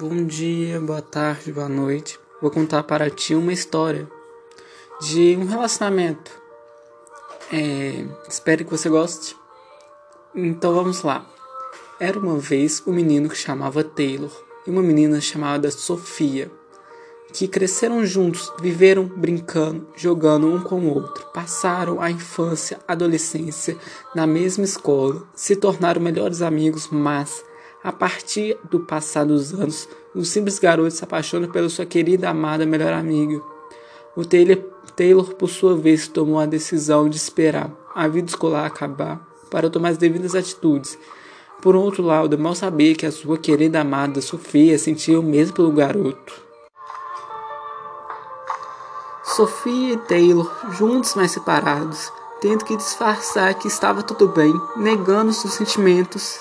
Bom dia, boa tarde, boa noite. Vou contar para ti uma história de um relacionamento. É, espero que você goste. Então vamos lá. Era uma vez um menino que chamava Taylor e uma menina chamada Sofia, que cresceram juntos, viveram brincando, jogando um com o outro, passaram a infância, adolescência na mesma escola, se tornaram melhores amigos, mas a partir do passar dos anos, o simples garoto se apaixona pela sua querida amada melhor amiga. O Taylor, Taylor, por sua vez, tomou a decisão de esperar a vida escolar acabar para tomar as devidas atitudes. Por outro lado, mal sabia que a sua querida amada Sofia sentia o mesmo pelo garoto. Sofia e Taylor, juntos mas separados, tendo que disfarçar que estava tudo bem, negando seus sentimentos,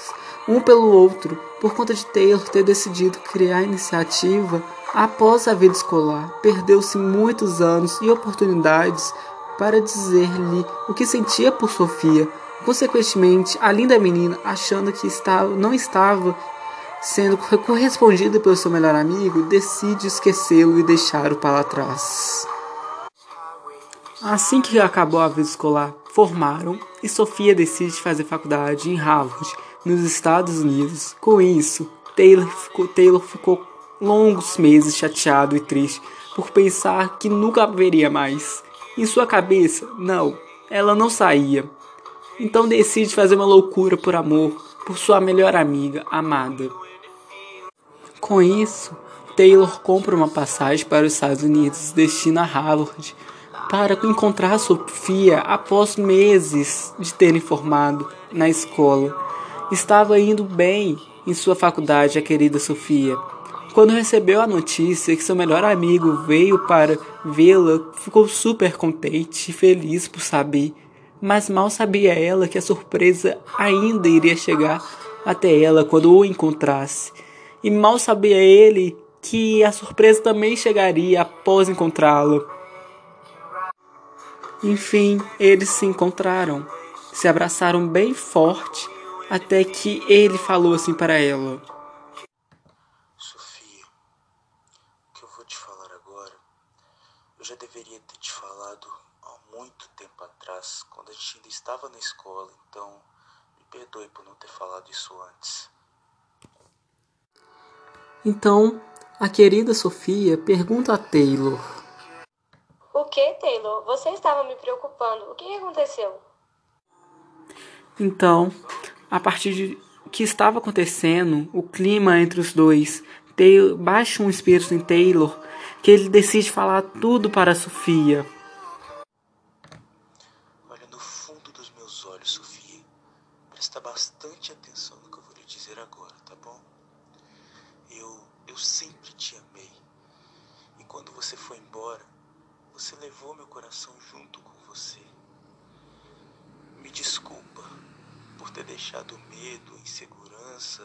um pelo outro, por conta de Taylor ter decidido criar a iniciativa após a vida escolar. Perdeu-se muitos anos e oportunidades para dizer-lhe o que sentia por Sofia. Consequentemente, a linda menina, achando que estava, não estava sendo correspondida pelo seu melhor amigo, decide esquecê-lo e deixá-lo para trás. Assim que acabou a vida escolar, formaram e Sofia decide fazer faculdade em Harvard nos Estados Unidos. Com isso, Taylor ficou, Taylor ficou longos meses chateado e triste por pensar que nunca haveria mais. Em sua cabeça, não, ela não saía. Então decide fazer uma loucura por amor por sua melhor amiga, amada. Com isso, Taylor compra uma passagem para os Estados Unidos, destina a Harvard, para encontrar Sofia após meses de terem formado na escola. Estava indo bem em sua faculdade, a querida Sofia. Quando recebeu a notícia que seu melhor amigo veio para vê-la, ficou super contente e feliz por saber. Mas mal sabia ela que a surpresa ainda iria chegar até ela quando o encontrasse. E mal sabia ele que a surpresa também chegaria após encontrá-la. Enfim, eles se encontraram, se abraçaram bem forte até que ele falou assim para ela: Sofia, o que eu vou te falar agora, eu já deveria ter te falado há muito tempo atrás, quando a gente ainda estava na escola, então me perdoe por não ter falado isso antes. Então, a querida Sofia pergunta a Taylor: O que, Taylor? Você estava me preocupando. O que aconteceu? Então, a partir de que estava acontecendo, o clima entre os dois, Taylor, baixa um espírito em Taylor que ele decide falar tudo para Sofia. Olha no fundo dos meus olhos, Sofia. Presta bastante atenção no que eu vou lhe dizer agora, tá bom? Eu, eu sempre te amei. E quando você foi embora, você levou meu coração junto com você. Me desculpa por ter deixado medo, insegurança,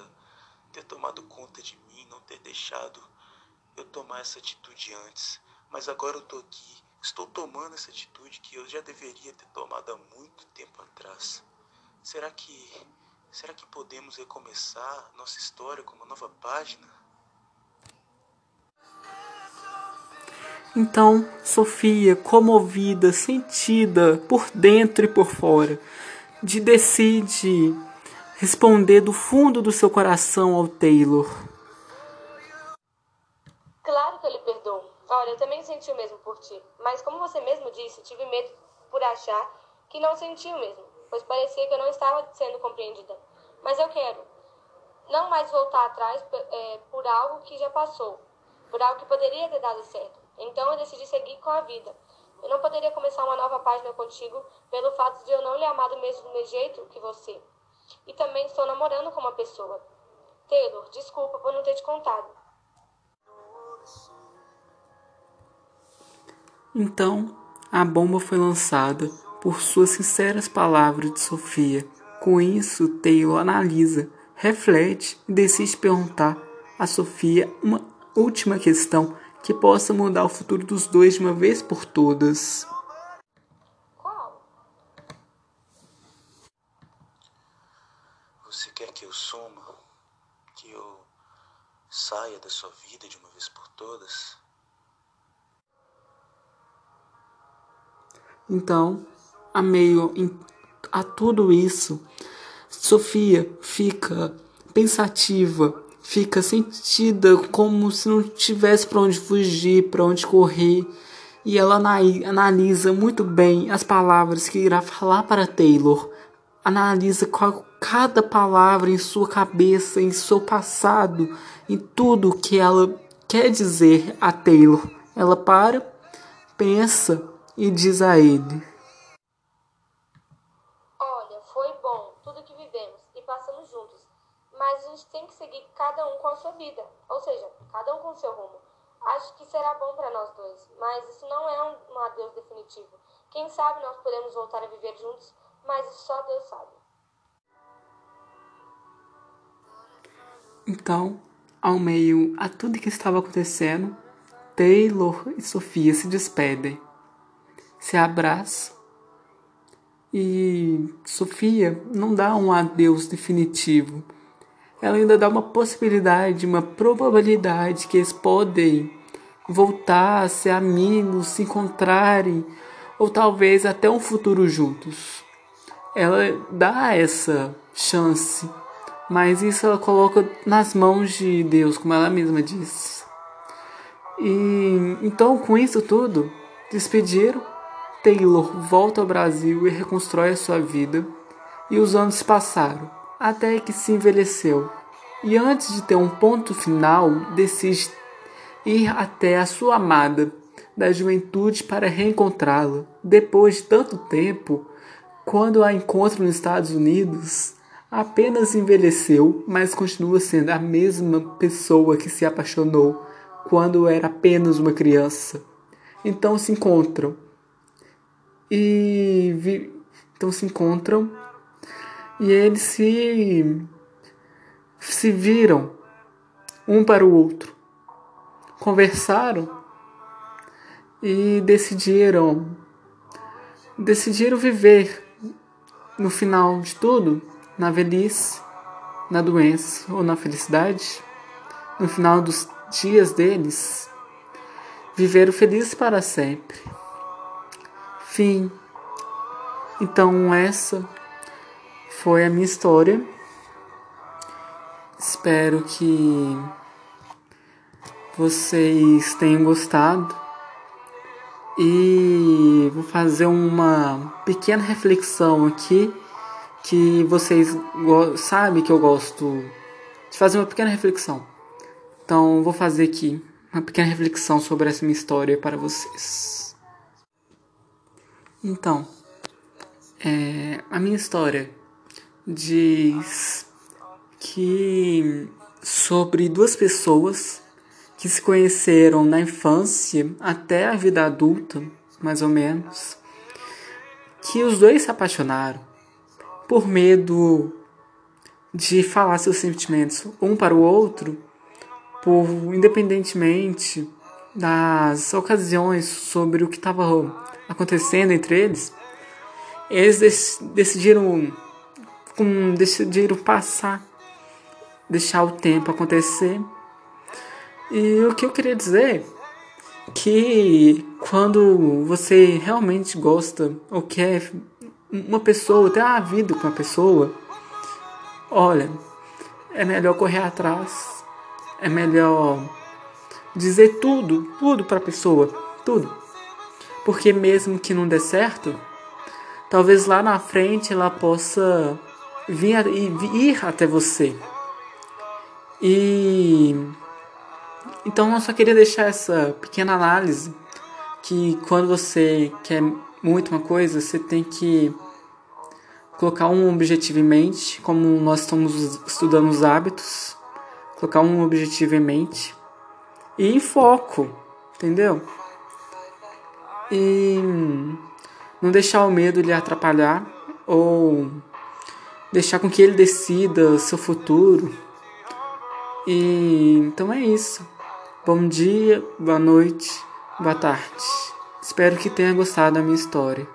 ter tomado conta de mim, não ter deixado eu tomar essa atitude antes. Mas agora eu tô aqui, estou tomando essa atitude que eu já deveria ter tomado há muito tempo atrás. Será que será que podemos recomeçar nossa história com uma nova página? Então, Sofia, comovida, sentida por dentro e por fora, de decide responder do fundo do seu coração ao Taylor. Claro que eu lhe perdoo. Olha, eu também senti o mesmo por ti. Mas como você mesmo disse, tive medo por achar que não sentia o mesmo, pois parecia que eu não estava sendo compreendida. Mas eu quero não mais voltar atrás é, por algo que já passou, por algo que poderia ter dado certo. Então eu decidi seguir com a vida. Eu não poderia começar uma nova página contigo pelo fato de eu não lhe amar do mesmo jeito que você. E também estou namorando com uma pessoa. Taylor, desculpa por não ter te contado. Então, a bomba foi lançada por suas sinceras palavras de Sofia. Com isso, Taylor analisa, reflete e decide perguntar a Sofia uma última questão que possa mudar o futuro dos dois de uma vez por todas. Qual? Você quer que eu suma? Que eu saia da sua vida de uma vez por todas? Então, a meio a tudo isso, Sofia fica pensativa, fica sentida como se não tivesse para onde fugir, para onde correr, e ela analisa muito bem as palavras que irá falar para Taylor. Analisa qual, cada palavra em sua cabeça, em seu passado, em tudo que ela quer dizer a Taylor. Ela para, pensa e diz a ele: Olha, foi bom tudo que vivemos e passamos juntos, mas a gente tem que seguir cada um com a sua vida, ou seja, cada um com o seu rumo. Acho que será bom para nós dois, mas isso não é um, um adeus definitivo. Quem sabe nós podemos voltar a viver juntos, mas isso só Deus sabe. Então, ao meio a tudo que estava acontecendo, Taylor e Sofia se despedem, se abraçam e Sofia não dá um adeus definitivo. Ela ainda dá uma possibilidade, uma probabilidade que eles podem voltar a ser amigos, se encontrarem ou talvez até um futuro juntos. Ela dá essa chance mas isso ela coloca nas mãos de Deus, como ela mesma disse. E então, com isso tudo, despediram. Taylor volta ao Brasil e reconstrói a sua vida. E os anos passaram, até que se envelheceu. E antes de ter um ponto final, decide ir até a sua amada da juventude para reencontrá-la. Depois de tanto tempo, quando a encontra nos Estados Unidos, apenas envelheceu, mas continua sendo a mesma pessoa que se apaixonou quando era apenas uma criança. Então se encontram e vi... então se encontram e eles se se viram um para o outro, conversaram e decidiram decidiram viver no final de tudo na velhice, na doença ou na felicidade, no final dos dias deles, viveram felizes para sempre. Fim. Então, essa foi a minha história. Espero que vocês tenham gostado. E vou fazer uma pequena reflexão aqui que vocês sabem que eu gosto de fazer uma pequena reflexão. Então, vou fazer aqui uma pequena reflexão sobre essa minha história para vocês. Então, é, a minha história diz que sobre duas pessoas que se conheceram na infância até a vida adulta, mais ou menos, que os dois se apaixonaram por medo de falar seus sentimentos um para o outro, por independentemente das ocasiões sobre o que estava acontecendo entre eles, eles decidiram um, decidiram passar, deixar o tempo acontecer. E o que eu queria dizer que quando você realmente gosta ou quer uma pessoa, ter uma vida com uma pessoa, olha, é melhor correr atrás, é melhor dizer tudo, tudo para a pessoa, tudo. Porque mesmo que não dê certo, talvez lá na frente ela possa vir ir até você. E então eu só queria deixar essa pequena análise que quando você quer muito uma coisa, você tem que colocar um objetivo em mente, como nós estamos estudando os hábitos, colocar um objetivo em mente e em foco, entendeu? E não deixar o medo lhe atrapalhar ou deixar com que ele decida seu futuro. E então é isso. Bom dia, boa noite, boa tarde. Espero que tenha gostado da minha história.